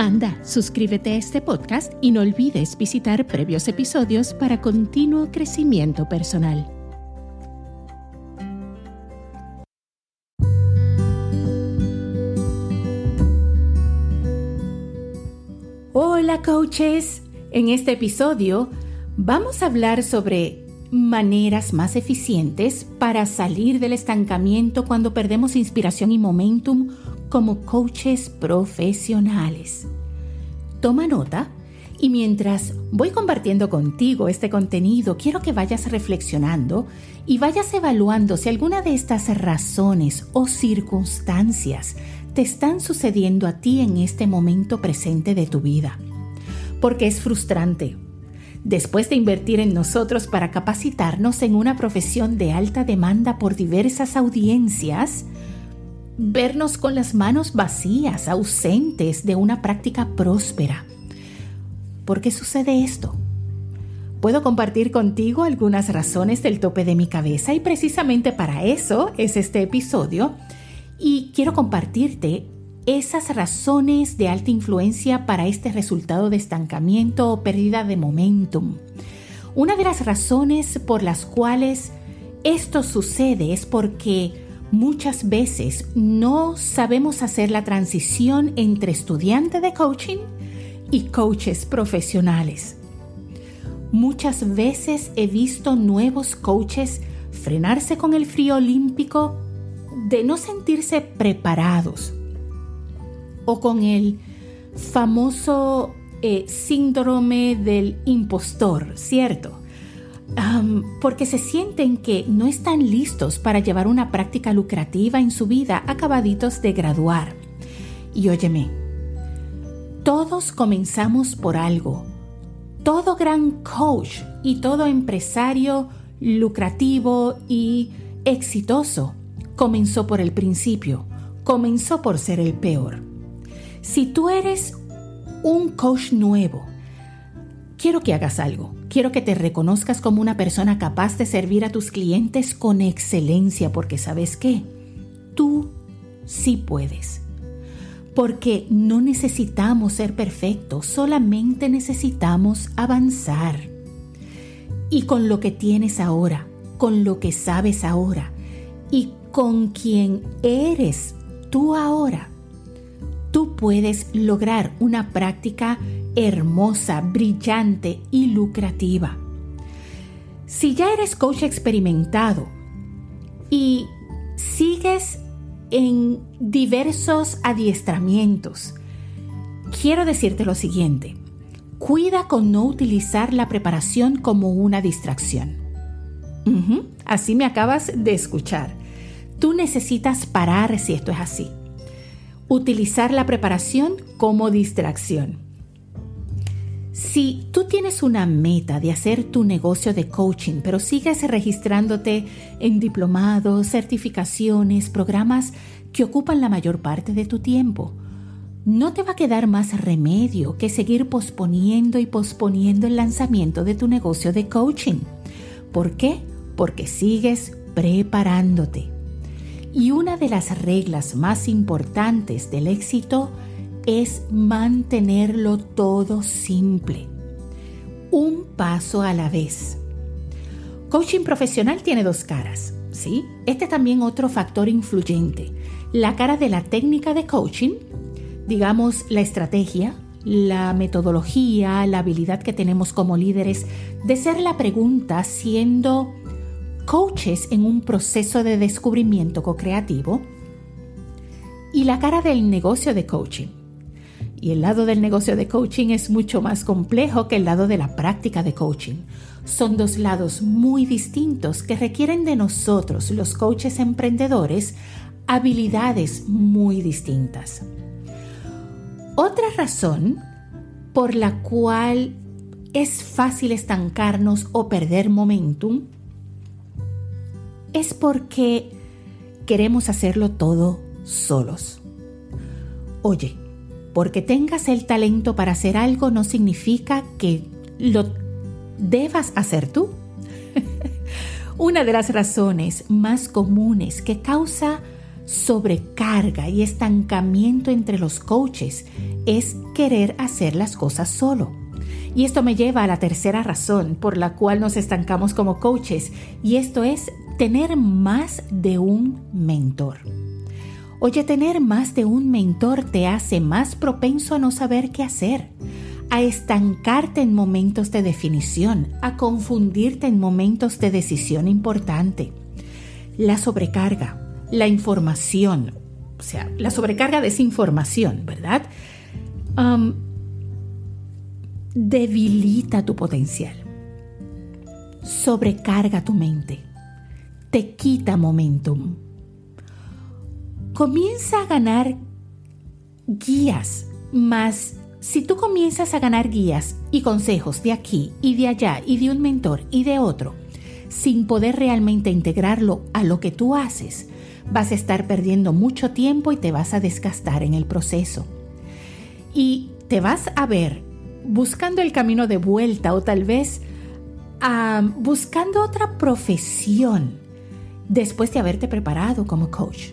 Anda, suscríbete a este podcast y no olvides visitar previos episodios para continuo crecimiento personal. Hola coaches, en este episodio vamos a hablar sobre maneras más eficientes para salir del estancamiento cuando perdemos inspiración y momentum como coaches profesionales. Toma nota y mientras voy compartiendo contigo este contenido, quiero que vayas reflexionando y vayas evaluando si alguna de estas razones o circunstancias te están sucediendo a ti en este momento presente de tu vida. Porque es frustrante. Después de invertir en nosotros para capacitarnos en una profesión de alta demanda por diversas audiencias, vernos con las manos vacías, ausentes de una práctica próspera. ¿Por qué sucede esto? Puedo compartir contigo algunas razones del tope de mi cabeza y precisamente para eso es este episodio y quiero compartirte esas razones de alta influencia para este resultado de estancamiento o pérdida de momentum. Una de las razones por las cuales esto sucede es porque muchas veces no sabemos hacer la transición entre estudiante de coaching y coaches profesionales. Muchas veces he visto nuevos coaches frenarse con el frío olímpico de no sentirse preparados o con el famoso eh, síndrome del impostor, ¿cierto? Porque se sienten que no están listos para llevar una práctica lucrativa en su vida acabaditos de graduar. Y óyeme, todos comenzamos por algo. Todo gran coach y todo empresario lucrativo y exitoso comenzó por el principio, comenzó por ser el peor. Si tú eres un coach nuevo, quiero que hagas algo. Quiero que te reconozcas como una persona capaz de servir a tus clientes con excelencia, porque sabes qué, tú sí puedes. Porque no necesitamos ser perfectos, solamente necesitamos avanzar. Y con lo que tienes ahora, con lo que sabes ahora y con quien eres tú ahora, tú puedes lograr una práctica hermosa, brillante y lucrativa. Si ya eres coach experimentado y sigues en diversos adiestramientos, quiero decirte lo siguiente. Cuida con no utilizar la preparación como una distracción. así me acabas de escuchar. Tú necesitas parar si esto es así. Utilizar la preparación como distracción. Si tú tienes una meta de hacer tu negocio de coaching, pero sigues registrándote en diplomados, certificaciones, programas que ocupan la mayor parte de tu tiempo, no te va a quedar más remedio que seguir posponiendo y posponiendo el lanzamiento de tu negocio de coaching. ¿Por qué? Porque sigues preparándote. Y una de las reglas más importantes del éxito es mantenerlo todo simple, un paso a la vez. Coaching profesional tiene dos caras, ¿sí? Este también otro factor influyente. La cara de la técnica de coaching, digamos la estrategia, la metodología, la habilidad que tenemos como líderes de ser la pregunta siendo coaches en un proceso de descubrimiento co-creativo y la cara del negocio de coaching, y el lado del negocio de coaching es mucho más complejo que el lado de la práctica de coaching. Son dos lados muy distintos que requieren de nosotros, los coaches emprendedores, habilidades muy distintas. Otra razón por la cual es fácil estancarnos o perder momentum, es porque queremos hacerlo todo solos. Oye, porque tengas el talento para hacer algo no significa que lo debas hacer tú. Una de las razones más comunes que causa sobrecarga y estancamiento entre los coaches es querer hacer las cosas solo. Y esto me lleva a la tercera razón por la cual nos estancamos como coaches, y esto es tener más de un mentor. Oye, tener más de un mentor te hace más propenso a no saber qué hacer, a estancarte en momentos de definición, a confundirte en momentos de decisión importante. La sobrecarga, la información, o sea, la sobrecarga de esa información, ¿verdad? Debilita tu potencial, sobrecarga tu mente, te quita momentum. Comienza a ganar guías, más si tú comienzas a ganar guías y consejos de aquí y de allá y de un mentor y de otro, sin poder realmente integrarlo a lo que tú haces, vas a estar perdiendo mucho tiempo y te vas a desgastar en el proceso. Y te vas a ver buscando el camino de vuelta o tal vez buscando otra profesión después de haberte preparado como coach.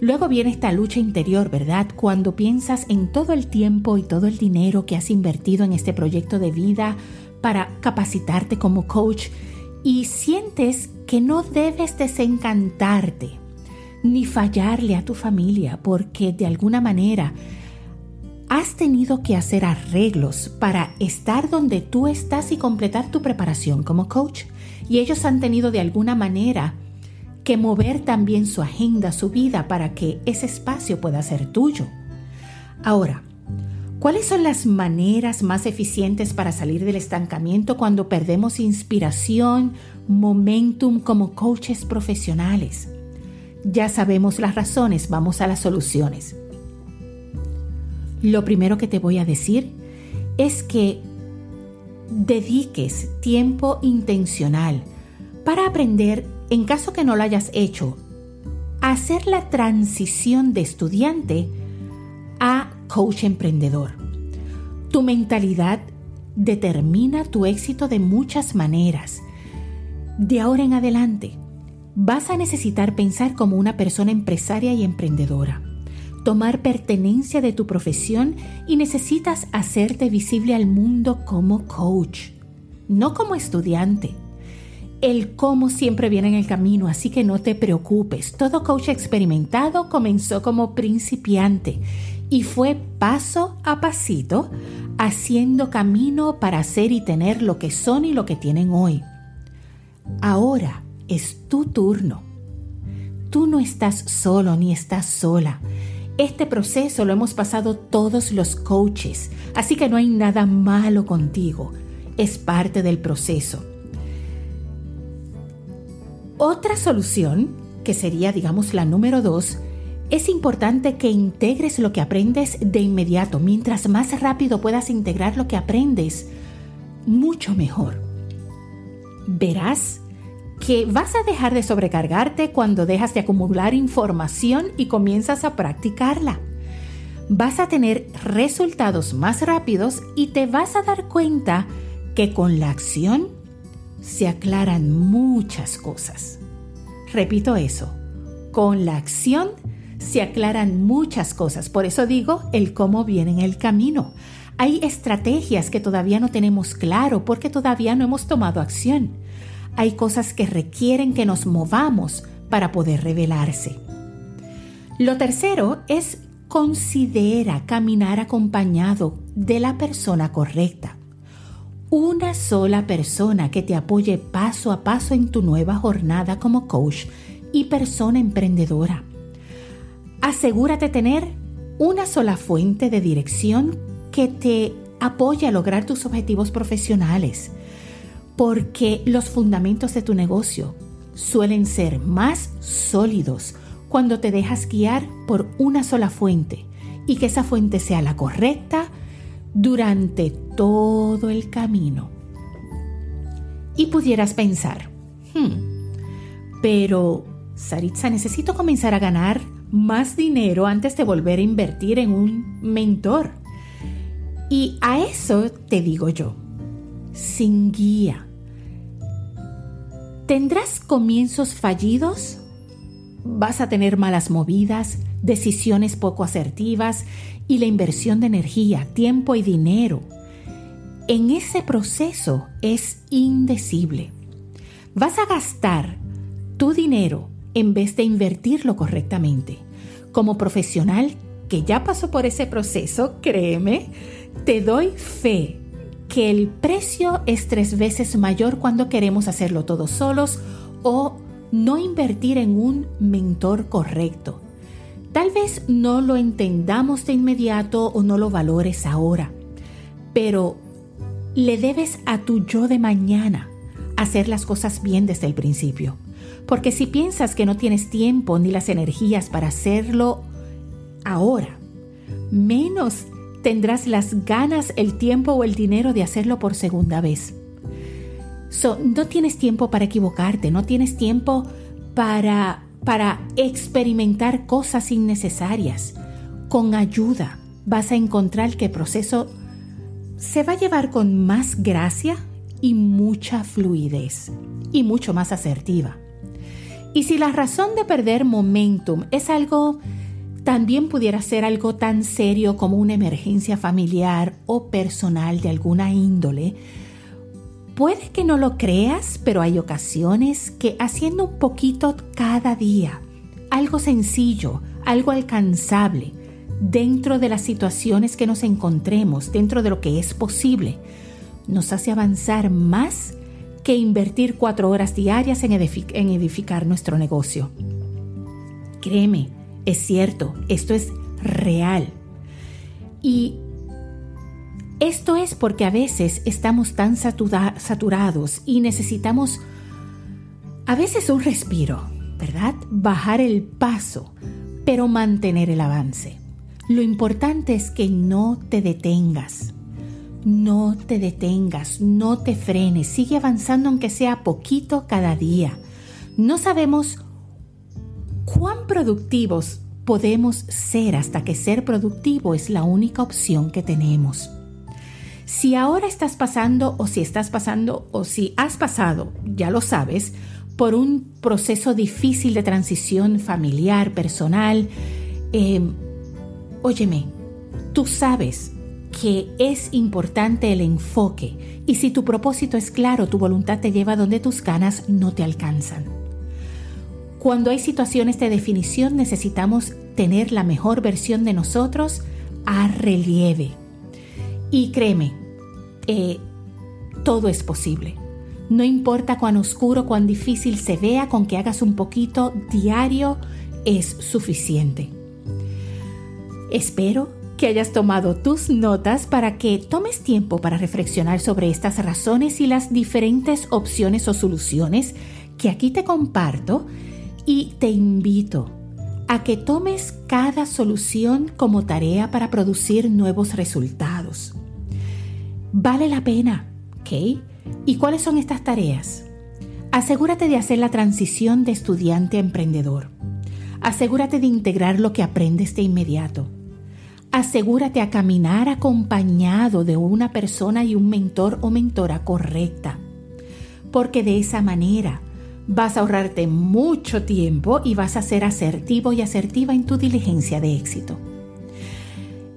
Luego viene esta lucha interior, ¿verdad? Cuando piensas en todo el tiempo y todo el dinero que has invertido en este proyecto de vida para capacitarte como coach y sientes que no debes desencantarte ni fallarle a tu familia porque de alguna manera has tenido que hacer arreglos para estar donde tú estás y completar tu preparación como coach. Y ellos han tenido de alguna manera que mover también su agenda, su vida, para que ese espacio pueda ser tuyo. Ahora, ¿cuáles son las maneras más eficientes para salir del estancamiento cuando perdemos inspiración, momentum como coaches profesionales? Ya sabemos las razones, vamos a las soluciones. Lo primero que te voy a decir es que dediques tiempo intencional para aprender, en caso que no lo hayas hecho, hacer la transición de estudiante a coach emprendedor. Tu mentalidad determina tu éxito de muchas maneras. De ahora en adelante, vas a necesitar pensar como una persona empresaria y emprendedora, tomar pertenencia de tu profesión y necesitas hacerte visible al mundo como coach, no como estudiante. El cómo siempre viene en el camino, así que no te preocupes. Todo coach experimentado comenzó como principiante y fue paso a pasito haciendo camino para hacer y tener lo que son y lo que tienen hoy. Ahora, es tu turno. Tú no estás solo ni estás sola. Este proceso lo hemos pasado todos los coaches, así que no hay nada malo contigo. Es parte del proceso. Otra solución, que sería digamos la número dos, es importante que integres lo que aprendes de inmediato. Mientras más rápido puedas integrar lo que aprendes, mucho mejor. Verás que vas a dejar de sobrecargarte cuando dejas de acumular información y comienzas a practicarla. Vas a tener resultados más rápidos y te vas a dar cuenta que con la acción se aclaran muchas cosas. Repito eso, con la acción se aclaran muchas cosas. Por eso digo el cómo viene en el camino. Hay estrategias que todavía no tenemos claro porque todavía no hemos tomado acción hay cosas que requieren que nos movamos para poder revelarse. Lo tercero es considera caminar acompañado de la persona correcta. Una sola persona que te apoye paso a paso en tu nueva jornada como coach y persona emprendedora. Asegúrate tener una sola fuente de dirección que te apoye a lograr tus objetivos profesionales porque los fundamentos de tu negocio suelen ser más sólidos cuando te dejas guiar por una sola fuente y que esa fuente sea la correcta, durante todo el camino. Y pudieras pensar, hmm, pero Saritza, necesito comenzar a ganar más dinero antes de volver a invertir en un mentor. Y a eso te digo yo, sin guía. ¿Tendrás comienzos fallidos? ¿Vas a tener malas movidas, decisiones poco asertivas y la inversión de energía, tiempo y dinero? En ese proceso es indecible. Vas a gastar tu dinero en vez de invertirlo correctamente. Como profesional que ya pasó por ese proceso, créeme, te doy fe que el precio es tres veces mayor cuando queremos hacerlo todos solos o no invertir en un mentor correcto. Tal vez no lo entendamos de inmediato o no lo valores ahora, pero le debes a tu yo de mañana hacer las cosas bien desde el principio. Porque si piensas que no tienes tiempo ni las energías para hacerlo ahora, menos tendrás las ganas, el tiempo o el dinero de hacerlo por segunda vez. no tienes tiempo para equivocarte, no tienes tiempo para, para experimentar cosas innecesarias. Con ayuda vas a encontrar que el proceso se va a llevar con más gracia y mucha fluidez y mucho más asertiva. Y si la razón de perder momentum es algo, también pudiera ser algo tan serio como una emergencia familiar o personal de alguna índole, puede que no lo creas, pero hay ocasiones que haciendo un poquito cada día, algo sencillo, algo alcanzable, dentro de las situaciones que nos encontremos, dentro de lo que es posible, nos hace avanzar más que invertir cuatro horas diarias en, edificar nuestro negocio. Créeme, es cierto, esto es real. Y esto es porque a veces estamos tan saturados y necesitamos a veces un respiro, ¿verdad? Bajar el paso, pero mantener el avance. Lo importante es que no te detengas. No te detengas, no te frenes, sigue avanzando aunque sea poquito cada día. No sabemos cuán productivos podemos ser hasta que ser productivo es la única opción que tenemos. Si ahora estás pasando o si estás pasando o si has pasado, ya lo sabes, por un proceso difícil de transición familiar, personal, eh, óyeme, tú sabes que es importante el enfoque y si tu propósito es claro, tu voluntad te lleva donde tus ganas no te alcanzan. Cuando hay situaciones de definición necesitamos tener la mejor versión de nosotros a relieve. Y créeme, eh, todo es posible. No importa cuán oscuro, cuán difícil se vea, con que hagas un poquito diario es suficiente. Espero que hayas tomado tus notas para que tomes tiempo para reflexionar sobre estas razones y las diferentes opciones o soluciones que aquí te comparto y te invito a que tomes cada solución como tarea para producir nuevos resultados. Vale la pena, ¿ok? ¿Y cuáles son estas tareas? Asegúrate de hacer la transición de estudiante a emprendedor. Asegúrate de integrar lo que aprendes de inmediato asegúrate a caminar acompañado de una persona y un mentor o mentora correcta, porque de esa manera vas a ahorrarte mucho tiempo y vas a ser asertivo y asertiva en tu diligencia de éxito.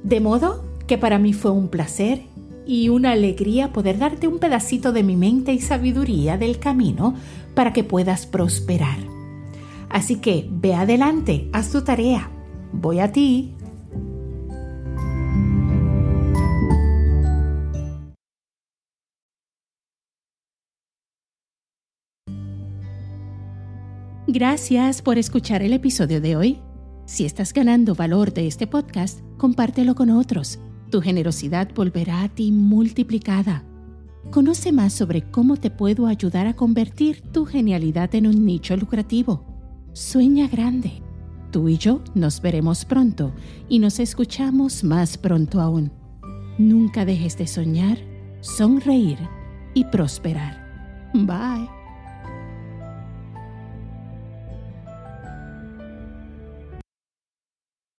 De modo que para mí fue un placer y una alegría poder darte un pedacito de mi mente y sabiduría del camino para que puedas prosperar. Así que ve adelante, haz tu tarea. Voy a ti. Gracias por escuchar el episodio de hoy. Si estás ganando valor de este podcast, compártelo con otros. Tu generosidad volverá a ti multiplicada. Conoce más sobre cómo te puedo ayudar a convertir tu genialidad en un nicho lucrativo. Sueña grande. Tú y yo nos veremos pronto y nos escuchamos más pronto aún. Nunca dejes de soñar, sonreír y prosperar. Bye.